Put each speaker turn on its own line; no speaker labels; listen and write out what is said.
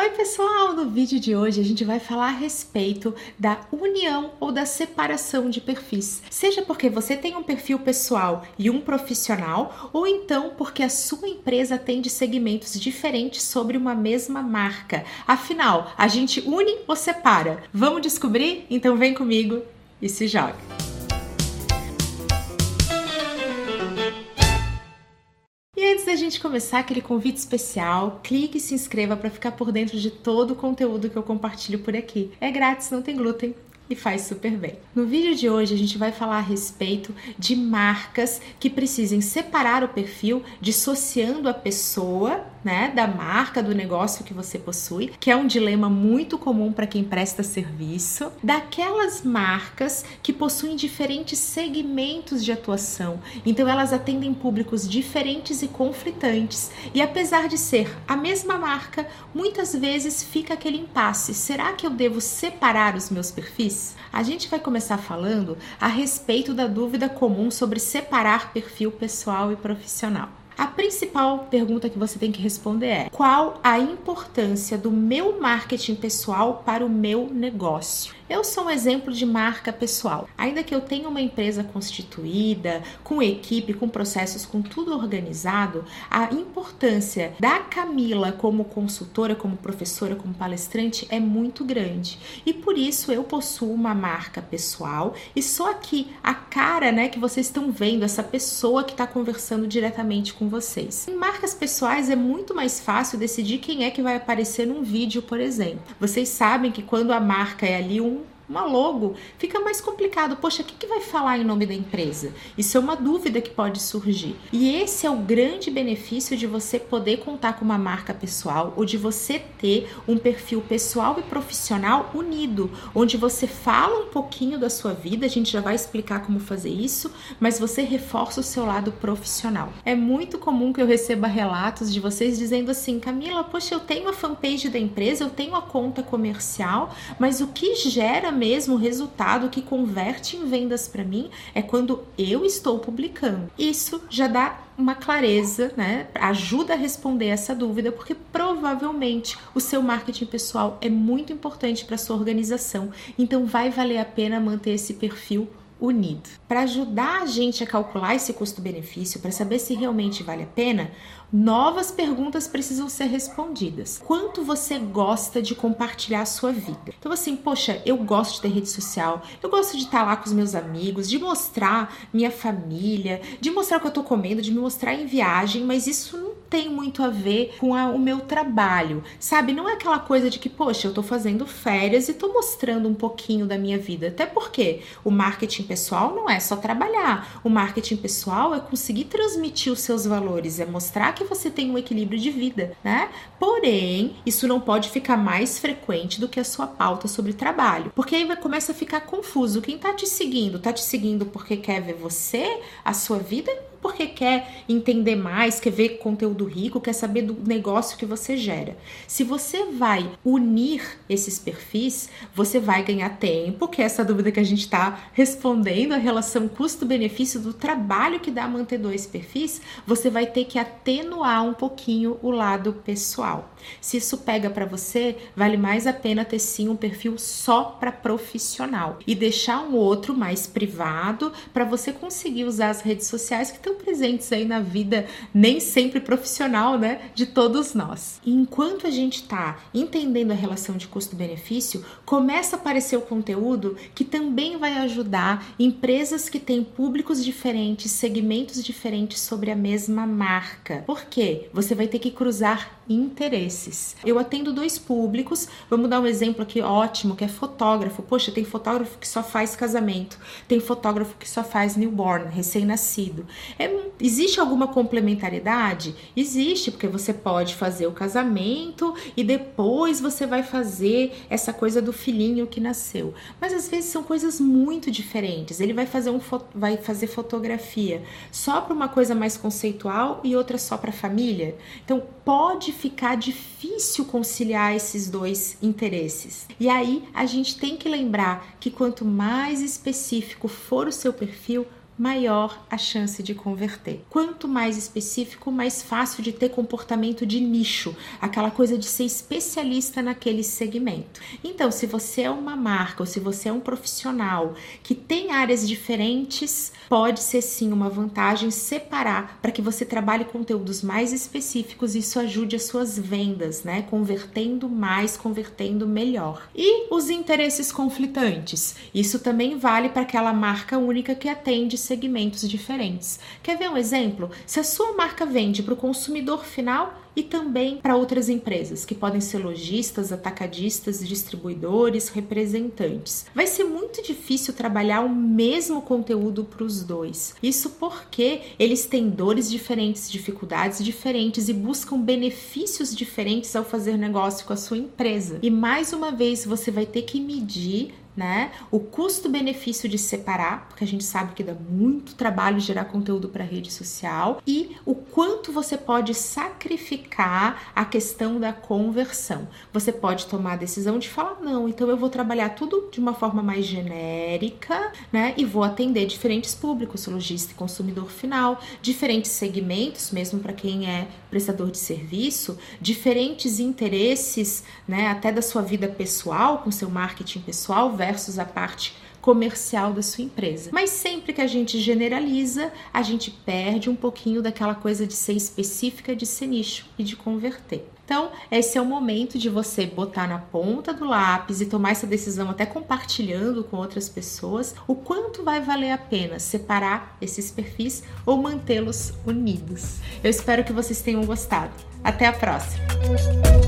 Oi, pessoal! No vídeo de hoje a gente vai falar a respeito da união ou da separação de perfis. Seja porque você tem um perfil pessoal e um profissional, ou então porque a sua empresa atende segmentos diferentes sobre uma mesma marca. Afinal, a gente une ou separa? Vamos descobrir? Então vem comigo e se joga! Da gente começar aquele convite especial, clique e se inscreva para ficar por dentro de todo o conteúdo que eu compartilho por aqui. É grátis, não tem glúten e faz super bem. No vídeo de hoje a gente vai falar a respeito de marcas que precisem separar o perfil, dissociando a pessoa, né, da marca do negócio que você possui, que é um dilema muito comum para quem presta serviço, daquelas marcas que possuem diferentes segmentos de atuação. Então elas atendem públicos diferentes e conflitantes. E apesar de ser a mesma marca, muitas vezes fica aquele impasse. Será que eu devo separar os meus perfis? a gente vai começar falando a respeito da dúvida comum sobre separar perfil pessoal e profissional. A principal pergunta que você tem que responder é: qual a importância do meu marketing pessoal para o meu negócio? Eu sou um exemplo de marca pessoal. Ainda que eu tenha uma empresa constituída, com equipe, com processos, com tudo organizado, a importância da Camila como consultora, como professora, como palestrante é muito grande. E por isso eu possuo uma marca pessoal e só aqui a cara, né, que vocês estão vendo, essa pessoa que está conversando diretamente com vocês. Em marcas pessoais é muito mais fácil decidir quem é que vai aparecer num vídeo, por exemplo. Vocês sabem que quando a marca é ali um uma logo, fica mais complicado. Poxa, o que, que vai falar em nome da empresa? Isso é uma dúvida que pode surgir. E esse é o grande benefício de você poder contar com uma marca pessoal ou de você ter um perfil pessoal e profissional unido, onde você fala um pouquinho da sua vida, a gente já vai explicar como fazer isso, mas você reforça o seu lado profissional. É muito comum que eu receba relatos de vocês dizendo assim: Camila, poxa, eu tenho a fanpage da empresa, eu tenho a conta comercial, mas o que gera mesmo o resultado que converte em vendas para mim é quando eu estou publicando. Isso já dá uma clareza, né? Ajuda a responder essa dúvida, porque provavelmente o seu marketing pessoal é muito importante para sua organização. Então vai valer a pena manter esse perfil unido. Para ajudar a gente a calcular esse custo-benefício, para saber se realmente vale a pena, novas perguntas precisam ser respondidas. Quanto você gosta de compartilhar a sua vida? Então, assim, poxa, eu gosto de ter rede social, eu gosto de estar lá com os meus amigos, de mostrar minha família, de mostrar o que eu tô comendo, de me mostrar em viagem, mas isso não tem muito a ver com a, o meu trabalho, sabe? Não é aquela coisa de que, poxa, eu tô fazendo férias e tô mostrando um pouquinho da minha vida. Até porque o marketing pessoal não é só trabalhar. O marketing pessoal é conseguir transmitir os seus valores, é mostrar que você tem um equilíbrio de vida, né? Porém, isso não pode ficar mais frequente do que a sua pauta sobre trabalho, porque aí começa a ficar confuso. Quem tá te seguindo, tá te seguindo porque quer ver você, a sua vida porque quer entender mais, quer ver conteúdo rico, quer saber do negócio que você gera. Se você vai unir esses perfis, você vai ganhar tempo, que é essa dúvida que a gente está respondendo, a relação custo-benefício do trabalho que dá manter dois perfis, você vai ter que atenuar um pouquinho o lado pessoal. Se isso pega para você, vale mais a pena ter sim um perfil só para profissional e deixar um outro mais privado para você conseguir usar as redes sociais que estão presentes aí na vida, nem sempre profissional, né, de todos nós. E enquanto a gente está entendendo a relação de custo-benefício, começa a aparecer o conteúdo que também vai ajudar empresas que têm públicos diferentes, segmentos diferentes sobre a mesma marca. Por quê? Você vai ter que cruzar interesses. Eu atendo dois públicos, vamos dar um exemplo aqui ótimo, que é fotógrafo. Poxa, tem fotógrafo que só faz casamento, tem fotógrafo que só faz newborn, recém-nascido. É, existe alguma complementariedade? Existe, porque você pode fazer o casamento e depois você vai fazer essa coisa do filhinho que nasceu. Mas às vezes são coisas muito diferentes. Ele vai fazer um vai fazer fotografia só para uma coisa mais conceitual e outra só para família. Então pode ficar difícil conciliar esses dois interesses. E aí a gente tem que lembrar que quanto mais específico for o seu perfil, maior a chance de converter. Quanto mais específico, mais fácil de ter comportamento de nicho, aquela coisa de ser especialista naquele segmento. Então, se você é uma marca ou se você é um profissional que tem áreas diferentes, pode ser sim uma vantagem separar para que você trabalhe conteúdos mais específicos e isso ajude as suas vendas, né? Convertendo mais, convertendo melhor. E os interesses conflitantes. Isso também vale para aquela marca única que atende segmentos diferentes. Quer ver um exemplo? Se a sua marca vende para o consumidor final e também para outras empresas, que podem ser lojistas, atacadistas, distribuidores, representantes. Vai ser muito difícil trabalhar o mesmo conteúdo para os dois. Isso porque eles têm dores diferentes, dificuldades diferentes e buscam benefícios diferentes ao fazer negócio com a sua empresa. E mais uma vez você vai ter que medir né? O custo-benefício de separar, porque a gente sabe que dá muito trabalho gerar conteúdo para rede social, e o quanto você pode sacrificar a questão da conversão. Você pode tomar a decisão de falar não, então eu vou trabalhar tudo de uma forma mais genérica, né? E vou atender diferentes públicos, lojista e consumidor final, diferentes segmentos, mesmo para quem é prestador de serviço, diferentes interesses, né? Até da sua vida pessoal, com seu marketing pessoal versus a parte comercial da sua empresa. Mas sempre que a gente generaliza, a gente perde um pouquinho daquela coisa de ser específica, de ser nicho e de converter. Então, esse é o momento de você botar na ponta do lápis e tomar essa decisão, até compartilhando com outras pessoas, o quanto vai valer a pena separar esses perfis ou mantê-los unidos. Eu espero que vocês tenham gostado. Até a próxima!